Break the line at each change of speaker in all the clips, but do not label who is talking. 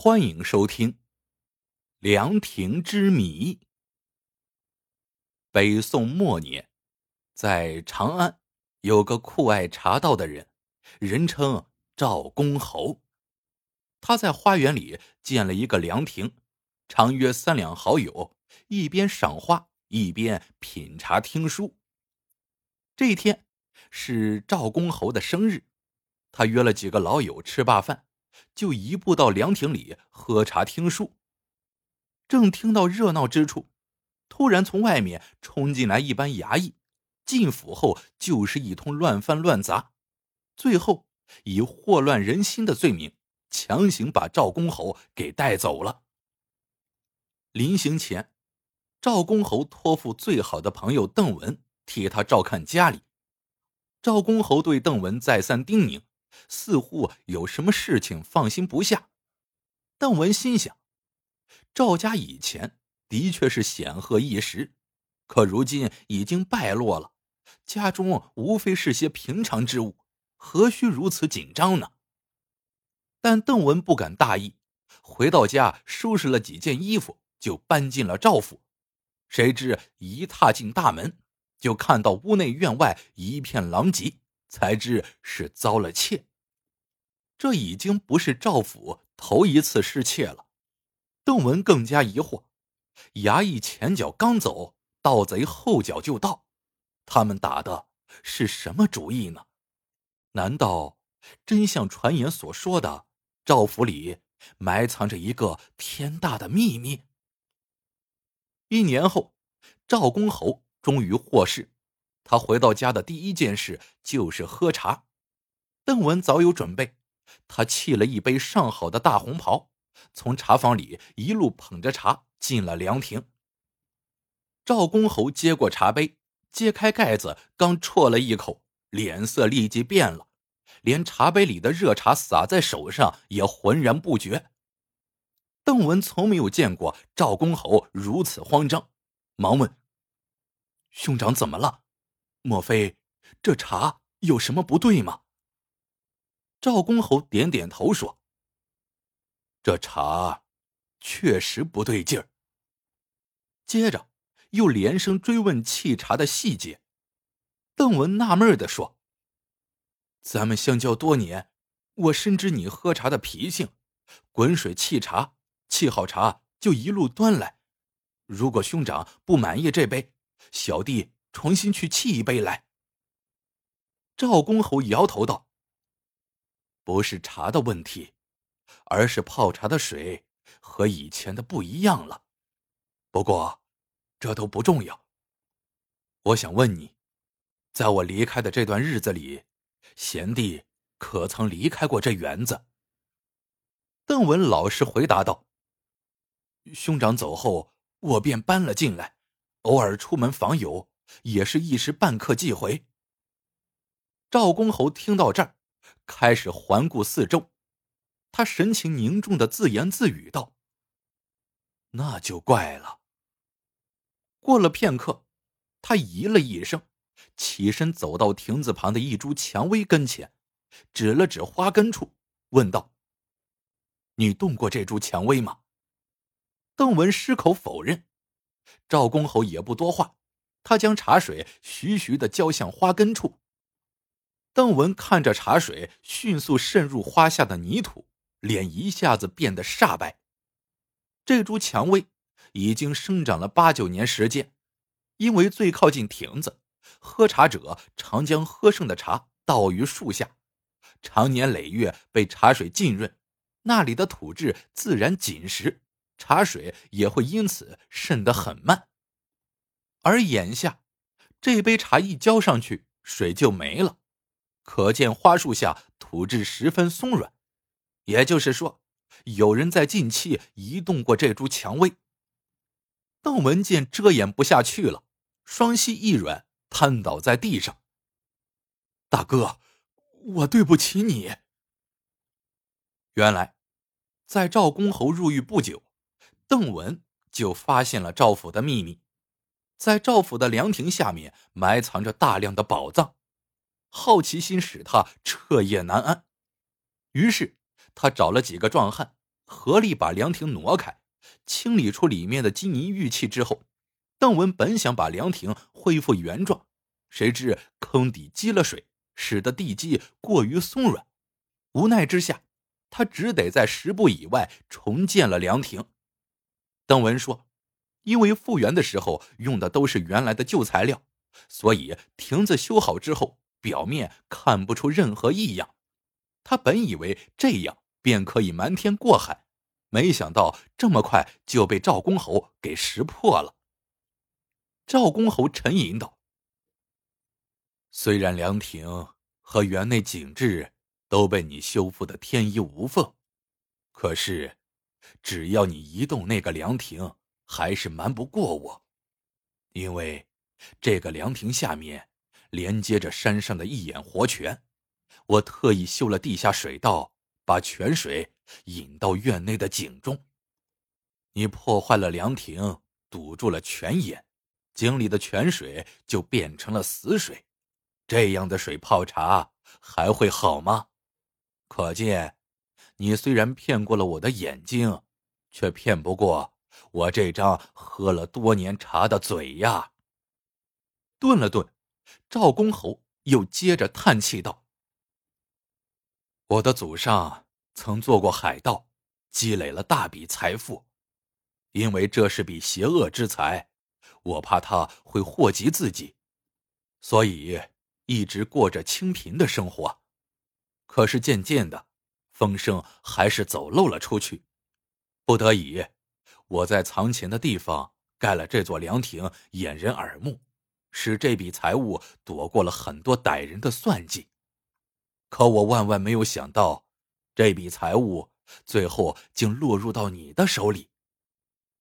欢迎收听《凉亭之谜》。北宋末年，在长安有个酷爱茶道的人，人称赵公侯。他在花园里建了一个凉亭，常约三两好友，一边赏花，一边品茶听书。这一天是赵公侯的生日，他约了几个老友吃罢饭。就移步到凉亭里喝茶听书。正听到热闹之处，突然从外面冲进来一班衙役，进府后就是一通乱翻乱砸，最后以祸乱人心的罪名强行把赵公侯给带走了。临行前，赵公侯托付最好的朋友邓文替他照看家里。赵公侯对邓文再三叮咛。似乎有什么事情放心不下，邓文心想：赵家以前的确是显赫一时，可如今已经败落了，家中无非是些平常之物，何须如此紧张呢？但邓文不敢大意，回到家收拾了几件衣服，就搬进了赵府。谁知一踏进大门，就看到屋内院外一片狼藉。才知是遭了窃。这已经不是赵府头一次失窃了。邓文更加疑惑：衙役前脚刚走，盗贼后脚就到，他们打的是什么主意呢？难道真像传言所说的，赵府里埋藏着一个天大的秘密？一年后，赵公侯终于获释。他回到家的第一件事就是喝茶。邓文早有准备，他沏了一杯上好的大红袍，从茶房里一路捧着茶进了凉亭。赵公侯接过茶杯，揭开盖子，刚啜了一口，脸色立即变了，连茶杯里的热茶洒在手上也浑然不觉。邓文从没有见过赵公侯如此慌张，忙问：“兄长怎么了？”莫非这茶有什么不对吗？赵公侯点点头说：“这茶确实不对劲儿。”接着又连声追问沏茶的细节。邓文纳闷的说：“咱们相交多年，我深知你喝茶的脾性，滚水沏茶，沏好茶就一路端来。如果兄长不满意这杯，小弟……”重新去沏一杯来。赵公侯摇头道：“不是茶的问题，而是泡茶的水和以前的不一样了。不过，这都不重要。我想问你，在我离开的这段日子里，贤弟可曾离开过这园子？”邓文老实回答道：“兄长走后，我便搬了进来，偶尔出门访友。”也是一时半刻即回。赵公侯听到这儿，开始环顾四周，他神情凝重的自言自语道：“那就怪了。”过了片刻，他咦了一声，起身走到亭子旁的一株蔷薇跟前，指了指花根处，问道：“你动过这株蔷薇吗？”邓文矢口否认。赵公侯也不多话。他将茶水徐徐的浇向花根处。邓文看着茶水迅速渗入花下的泥土，脸一下子变得煞白。这株蔷薇已经生长了八九年时间，因为最靠近亭子，喝茶者常将喝剩的茶倒于树下，常年累月被茶水浸润，那里的土质自然紧实，茶水也会因此渗得很慢。而眼下，这杯茶一浇上去，水就没了，可见花树下土质十分松软。也就是说，有人在近期移动过这株蔷薇。邓文见遮掩不下去了，双膝一软，瘫倒在地上。大哥，我对不起你。原来，在赵公侯入狱不久，邓文就发现了赵府的秘密。在赵府的凉亭下面埋藏着大量的宝藏，好奇心使他彻夜难安。于是他找了几个壮汉，合力把凉亭挪开，清理出里面的金银玉器之后，邓文本想把凉亭恢复原状，谁知坑底积了水，使得地基过于松软，无奈之下，他只得在十步以外重建了凉亭。邓文说：“因为复原的时候用的都是原来的旧材料，所以亭子修好之后，表面看不出任何异样。他本以为这样便可以瞒天过海，没想到这么快就被赵公侯给识破了。”赵公侯沉吟道：“虽然凉亭和园内景致都被你修复的天衣无缝，可是……”只要你移动那个凉亭，还是瞒不过我，因为这个凉亭下面连接着山上的一眼活泉，我特意修了地下水道，把泉水引到院内的井中。你破坏了凉亭，堵住了泉眼，井里的泉水就变成了死水，这样的水泡茶还会好吗？可见。你虽然骗过了我的眼睛，却骗不过我这张喝了多年茶的嘴呀。顿了顿，赵公侯又接着叹气道：“我的祖上曾做过海盗，积累了大笔财富，因为这是笔邪恶之财，我怕他会祸及自己，所以一直过着清贫的生活。可是渐渐的。”风声还是走漏了出去，不得已，我在藏钱的地方盖了这座凉亭，掩人耳目，使这笔财物躲过了很多歹人的算计。可我万万没有想到，这笔财物最后竟落入到你的手里。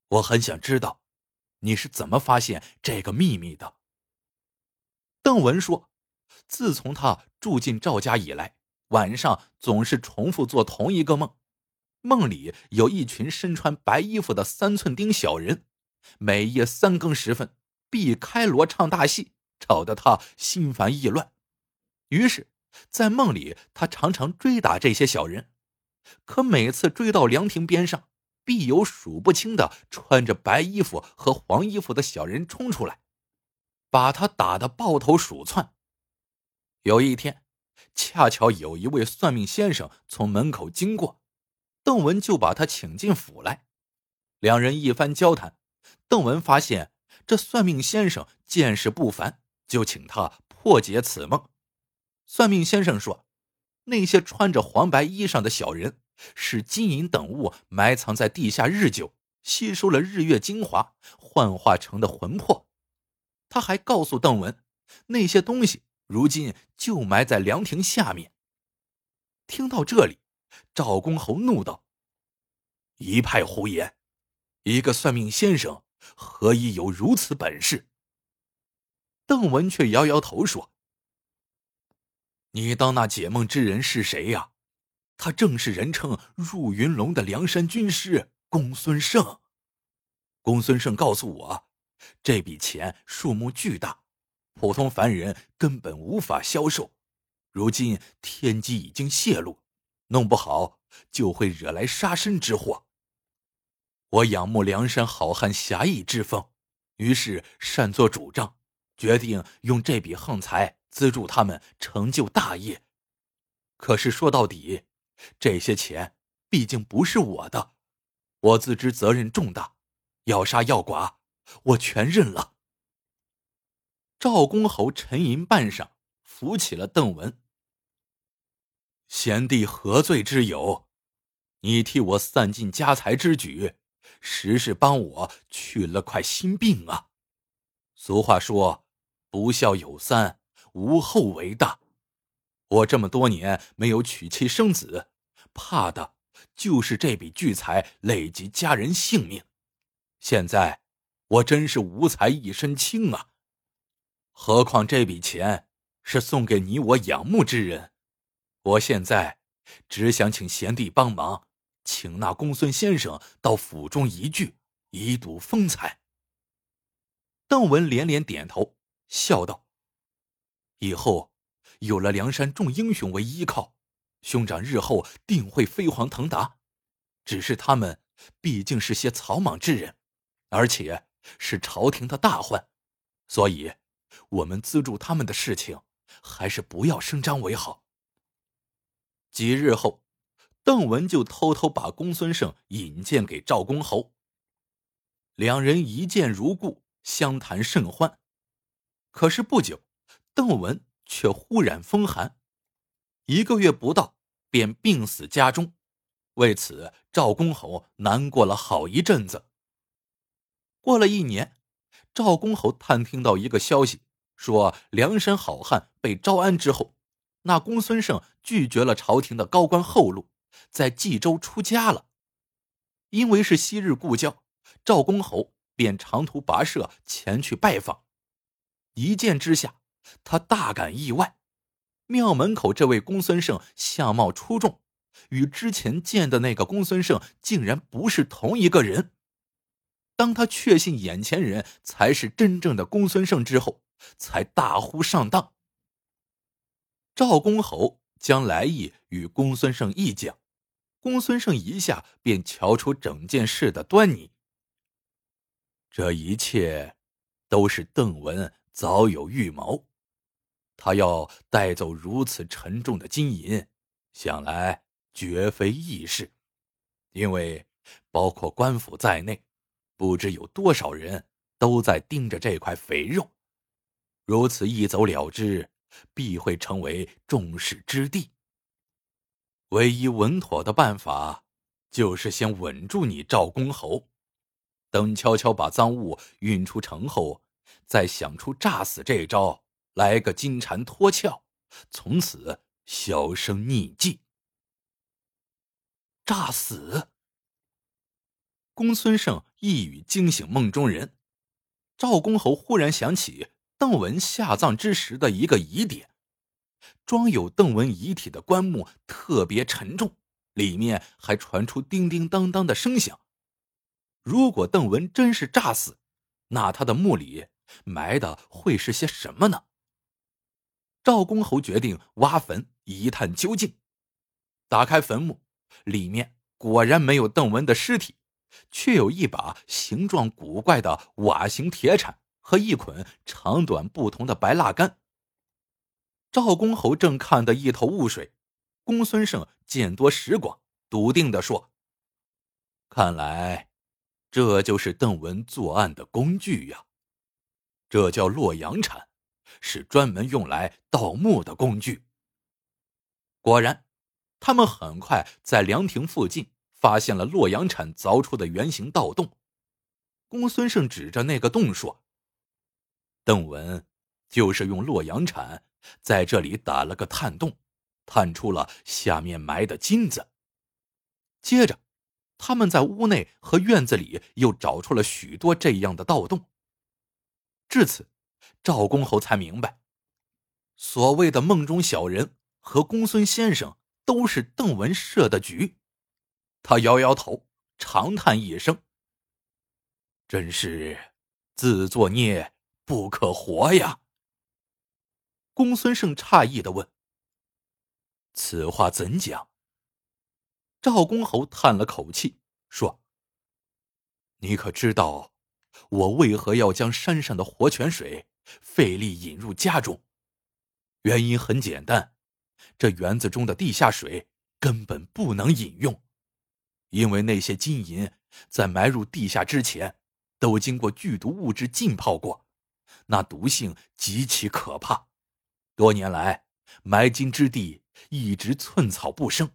我很想知道，你是怎么发现这个秘密的？邓文说：“自从他住进赵家以来。”晚上总是重复做同一个梦，梦里有一群身穿白衣服的三寸丁小人，每夜三更时分避开锣唱大戏，吵得他心烦意乱。于是，在梦里他常常追打这些小人，可每次追到凉亭边上，必有数不清的穿着白衣服和黄衣服的小人冲出来，把他打得抱头鼠窜。有一天。恰巧有一位算命先生从门口经过，邓文就把他请进府来。两人一番交谈，邓文发现这算命先生见识不凡，就请他破解此梦。算命先生说，那些穿着黄白衣裳的小人是金银等物埋藏在地下日久，吸收了日月精华幻化成的魂魄。他还告诉邓文，那些东西。如今就埋在凉亭下面。听到这里，赵公侯怒道：“一派胡言！一个算命先生何以有如此本事？”邓文却摇摇头说：“你当那解梦之人是谁呀？他正是人称入云龙的梁山军师公孙胜。公孙胜告诉我，这笔钱数目巨大。”普通凡人根本无法销售，如今天机已经泄露，弄不好就会惹来杀身之祸。我仰慕梁山好汉侠义之风，于是擅作主张，决定用这笔横财资助他们成就大业。可是说到底，这些钱毕竟不是我的，我自知责任重大，要杀要剐，我全认了。赵公侯沉吟半晌，扶起了邓文。贤弟何罪之有？你替我散尽家财之举，实是帮我去了块心病啊！俗话说：“不孝有三，无后为大。”我这么多年没有娶妻生子，怕的就是这笔巨财累及家人性命。现在我真是无财一身轻啊！何况这笔钱是送给你我仰慕之人，我现在只想请贤弟帮忙，请那公孙先生到府中一聚，以睹风采。邓文连连点头，笑道：“以后有了梁山众英雄为依靠，兄长日后定会飞黄腾达。只是他们毕竟是些草莽之人，而且是朝廷的大患，所以，我们资助他们的事情，还是不要声张为好。几日后，邓文就偷偷把公孙胜引荐给赵公侯。两人一见如故，相谈甚欢。可是不久，邓文却忽然风寒，一个月不到便病死家中。为此，赵公侯难过了好一阵子。过了一年，赵公侯探听到一个消息，说梁山好汉被招安之后，那公孙胜拒绝了朝廷的高官厚禄，在冀州出家了。因为是昔日故交。赵公侯便长途跋涉前去拜访，一见之下，他大感意外。庙门口这位公孙胜相貌出众，与之前见的那个公孙胜竟然不是同一个人。当他确信眼前人才是真正的公孙胜之后，才大呼上当。赵公侯将来意与公孙胜一讲，公孙胜一下便瞧出整件事的端倪。这一切都是邓文早有预谋，他要带走如此沉重的金银，想来绝非易事。因为包括官府在内，不知有多少人都在盯着这块肥肉。如此一走了之，必会成为众矢之的。唯一稳妥的办法，就是先稳住你赵公侯。等悄悄把赃物运出城后，再想出诈死这招，来个金蝉脱壳，从此销声匿迹。诈死！公孙胜一语惊醒梦中人。赵公侯忽然想起邓文下葬之时的一个疑点：装有邓文遗体的棺木特别沉重，里面还传出叮叮当当的声响。如果邓文真是诈死，那他的墓里埋的会是些什么呢？赵公侯决定挖坟一探究竟。打开坟墓，里面果然没有邓文的尸体，却有一把形状古怪的瓦形铁铲和一捆长短不同的白蜡杆。赵公侯正看得一头雾水，公孙胜见多识广，笃定的说：“看来。”这就是邓文作案的工具呀，这叫洛阳铲，是专门用来盗墓的工具。果然，他们很快在凉亭附近发现了洛阳铲凿出的圆形盗洞。公孙胜指着那个洞说：“邓文就是用洛阳铲在这里打了个探洞，探出了下面埋的金子。”接着。他们在屋内和院子里又找出了许多这样的盗洞。至此，赵公侯才明白，所谓的梦中小人和公孙先生都是邓文设的局。他摇摇头，长叹一声：“真是自作孽不可活呀。”公孙胜诧异的问：“此话怎讲？”赵公侯叹了口气，说：“你可知道，我为何要将山上的活泉水费力引入家中？原因很简单，这园子中的地下水根本不能饮用，因为那些金银在埋入地下之前，都经过剧毒物质浸泡过，那毒性极其可怕。多年来，埋金之地一直寸草不生。”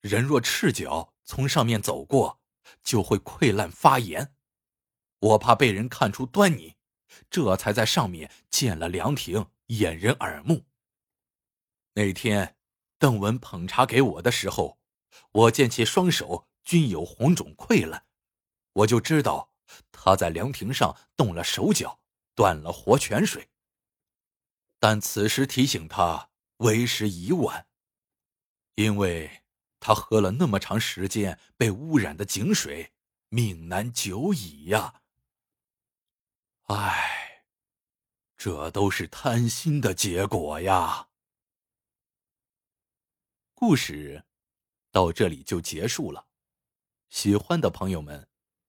人若赤脚从上面走过，就会溃烂发炎。我怕被人看出端倪，这才在上面建了凉亭，掩人耳目。那天，邓文捧茶给我的时候，我见其双手均有红肿溃烂，我就知道他在凉亭上动了手脚，断了活泉水。但此时提醒他，为时已晚，因为。他喝了那么长时间被污染的井水，命难久矣呀！唉，这都是贪心的结果呀。故事到这里就结束了。喜欢的朋友们